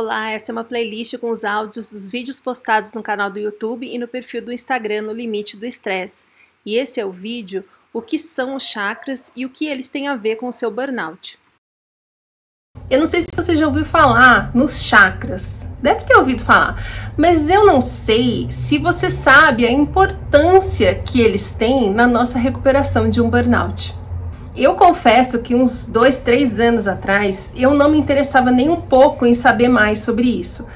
Olá, essa é uma playlist com os áudios dos vídeos postados no canal do YouTube e no perfil do Instagram no Limite do Estresse. E esse é o vídeo O que são os chakras e o que eles têm a ver com o seu burnout. Eu não sei se você já ouviu falar nos chakras. Deve ter ouvido falar, mas eu não sei se você sabe a importância que eles têm na nossa recuperação de um burnout. Eu confesso que uns dois, três anos atrás eu não me interessava nem um pouco em saber mais sobre isso,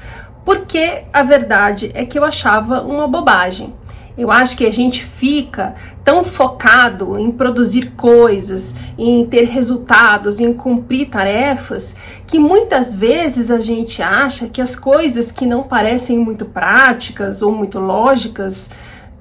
porque a verdade é que eu achava uma bobagem. Eu acho que a gente fica tão focado em produzir coisas, em ter resultados, em cumprir tarefas, que muitas vezes a gente acha que as coisas que não parecem muito práticas ou muito lógicas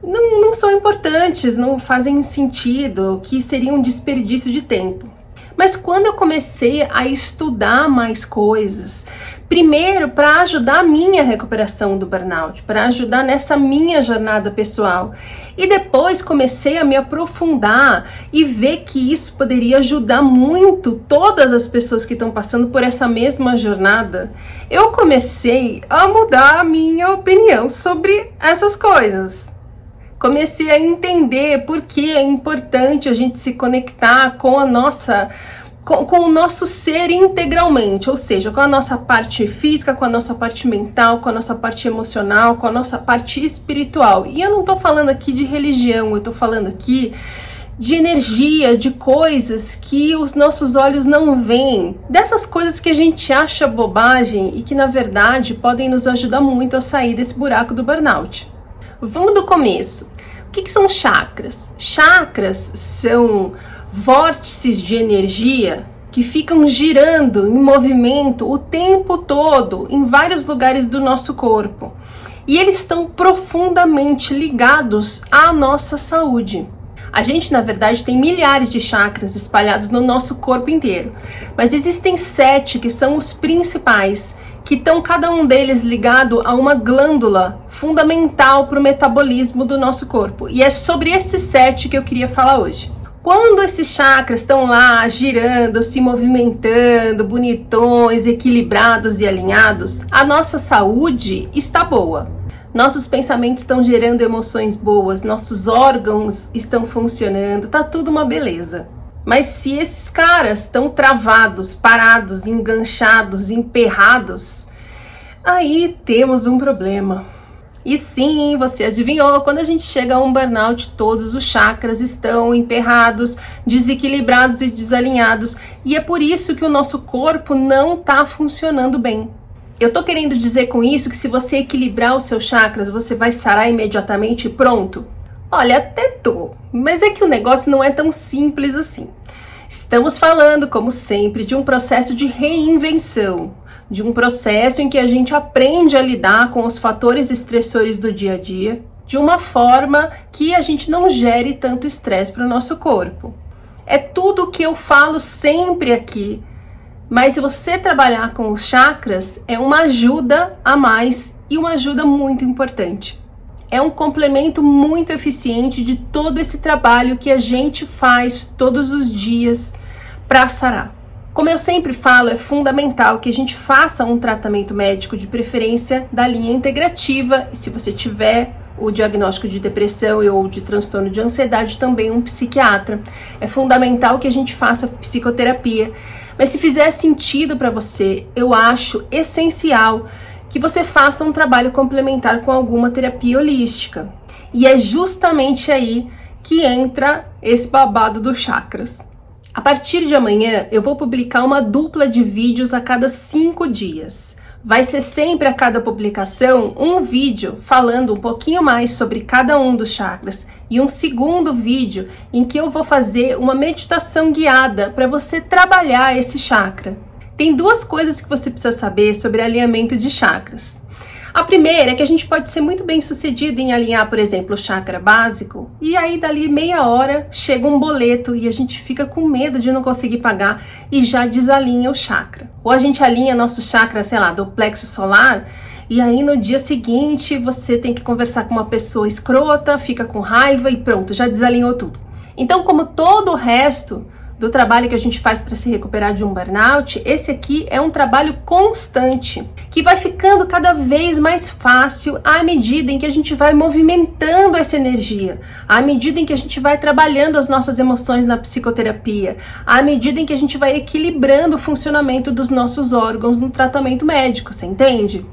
não, não são importantes, não fazem sentido, que seria um desperdício de tempo. Mas quando eu comecei a estudar mais coisas, primeiro para ajudar a minha recuperação do burnout, para ajudar nessa minha jornada pessoal, e depois comecei a me aprofundar e ver que isso poderia ajudar muito todas as pessoas que estão passando por essa mesma jornada, eu comecei a mudar a minha opinião sobre essas coisas comecei a entender por que é importante a gente se conectar com a nossa com, com, o nosso ser integralmente, ou seja, com a nossa parte física, com a nossa parte mental, com a nossa parte emocional, com a nossa parte espiritual. E eu não tô falando aqui de religião, eu tô falando aqui de energia, de coisas que os nossos olhos não veem, dessas coisas que a gente acha bobagem e que na verdade podem nos ajudar muito a sair desse buraco do burnout. Vamos do começo. O que, que são chakras? Chakras são vórtices de energia que ficam girando em movimento o tempo todo em vários lugares do nosso corpo. E eles estão profundamente ligados à nossa saúde. A gente, na verdade, tem milhares de chakras espalhados no nosso corpo inteiro, mas existem sete que são os principais que estão cada um deles ligado a uma glândula fundamental para o metabolismo do nosso corpo. E é sobre esses sete que eu queria falar hoje. Quando esses chakras estão lá girando, se movimentando, bonitões, equilibrados e alinhados, a nossa saúde está boa. Nossos pensamentos estão gerando emoções boas, nossos órgãos estão funcionando, tá tudo uma beleza. Mas se esses caras estão travados, parados, enganchados, emperrados, aí temos um problema. E sim, você adivinhou, quando a gente chega a um burnout, todos os chakras estão emperrados, desequilibrados e desalinhados, e é por isso que o nosso corpo não está funcionando bem. Eu tô querendo dizer com isso que se você equilibrar os seus chakras, você vai sarar imediatamente e pronto? Olha, até tô, mas é que o negócio não é tão simples assim. Estamos falando, como sempre, de um processo de reinvenção, de um processo em que a gente aprende a lidar com os fatores estressores do dia a dia de uma forma que a gente não gere tanto estresse para o nosso corpo. É tudo o que eu falo sempre aqui, mas se você trabalhar com os chakras, é uma ajuda a mais e uma ajuda muito importante é um complemento muito eficiente de todo esse trabalho que a gente faz todos os dias para sarar. Como eu sempre falo, é fundamental que a gente faça um tratamento médico de preferência da linha integrativa e se você tiver o diagnóstico de depressão ou de transtorno de ansiedade, também um psiquiatra. É fundamental que a gente faça psicoterapia. Mas se fizer sentido para você, eu acho essencial que você faça um trabalho complementar com alguma terapia holística. E é justamente aí que entra esse babado dos chakras. A partir de amanhã, eu vou publicar uma dupla de vídeos a cada cinco dias. Vai ser sempre a cada publicação um vídeo falando um pouquinho mais sobre cada um dos chakras e um segundo vídeo em que eu vou fazer uma meditação guiada para você trabalhar esse chakra. Tem duas coisas que você precisa saber sobre alinhamento de chakras. A primeira é que a gente pode ser muito bem sucedido em alinhar, por exemplo, o chakra básico, e aí dali meia hora chega um boleto e a gente fica com medo de não conseguir pagar e já desalinha o chakra. Ou a gente alinha nosso chakra, sei lá, do plexo solar, e aí no dia seguinte você tem que conversar com uma pessoa escrota, fica com raiva e pronto, já desalinhou tudo. Então, como todo o resto do trabalho que a gente faz para se recuperar de um burnout, esse aqui é um trabalho constante, que vai ficando cada vez mais fácil à medida em que a gente vai movimentando essa energia, à medida em que a gente vai trabalhando as nossas emoções na psicoterapia, à medida em que a gente vai equilibrando o funcionamento dos nossos órgãos no tratamento médico, você entende?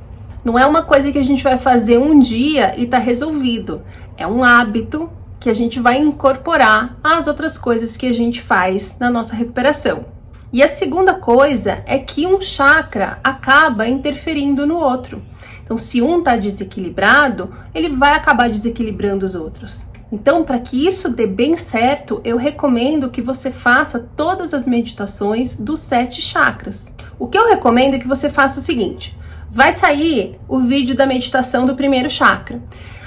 Não é uma coisa que a gente vai fazer um dia e tá resolvido. É um hábito que a gente vai incorporar às outras coisas que a gente faz na nossa recuperação. E a segunda coisa é que um chakra acaba interferindo no outro. Então, se um está desequilibrado, ele vai acabar desequilibrando os outros. Então, para que isso dê bem certo, eu recomendo que você faça todas as meditações dos sete chakras. O que eu recomendo é que você faça o seguinte: vai sair o vídeo da meditação do primeiro chakra.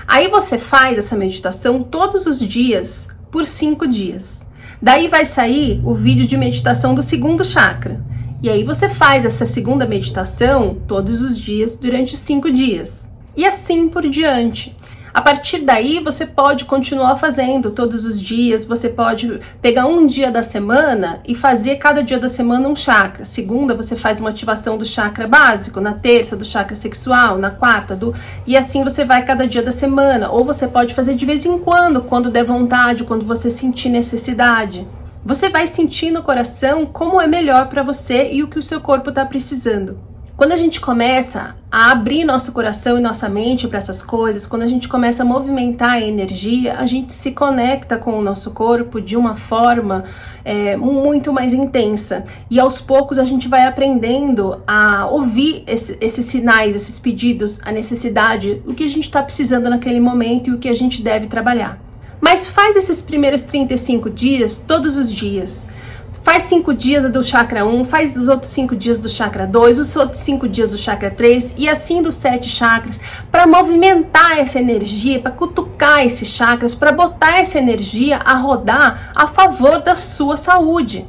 Aí você faz essa meditação todos os dias por cinco dias. Daí vai sair o vídeo de meditação do segundo chakra. E aí você faz essa segunda meditação todos os dias durante cinco dias. E assim por diante. A partir daí, você pode continuar fazendo todos os dias, você pode pegar um dia da semana e fazer cada dia da semana um chakra. Segunda, você faz uma ativação do chakra básico, na terça, do chakra sexual, na quarta, do. E assim você vai cada dia da semana. Ou você pode fazer de vez em quando, quando der vontade, quando você sentir necessidade. Você vai sentir no coração como é melhor para você e o que o seu corpo está precisando. Quando a gente começa a abrir nosso coração e nossa mente para essas coisas, quando a gente começa a movimentar a energia, a gente se conecta com o nosso corpo de uma forma é, muito mais intensa. E aos poucos a gente vai aprendendo a ouvir esse, esses sinais, esses pedidos, a necessidade, o que a gente está precisando naquele momento e o que a gente deve trabalhar. Mas faz esses primeiros 35 dias todos os dias. Faz cinco dias do chakra 1, faz os outros cinco dias do chakra 2, os outros cinco dias do chakra 3 e assim dos sete chakras, para movimentar essa energia, para cutucar esses chakras, para botar essa energia a rodar a favor da sua saúde.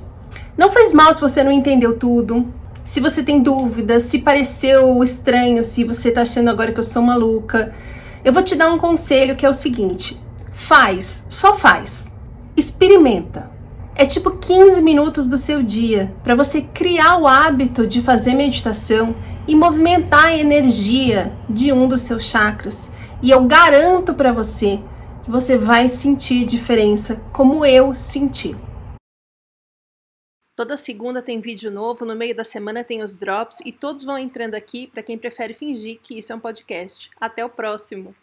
Não faz mal se você não entendeu tudo, se você tem dúvidas, se pareceu estranho, se você tá achando agora que eu sou maluca. Eu vou te dar um conselho que é o seguinte: faz, só faz. Experimenta. É tipo 15 minutos do seu dia para você criar o hábito de fazer meditação e movimentar a energia de um dos seus chakras. E eu garanto para você que você vai sentir diferença, como eu senti. Toda segunda tem vídeo novo, no meio da semana tem os drops e todos vão entrando aqui para quem prefere fingir que isso é um podcast. Até o próximo!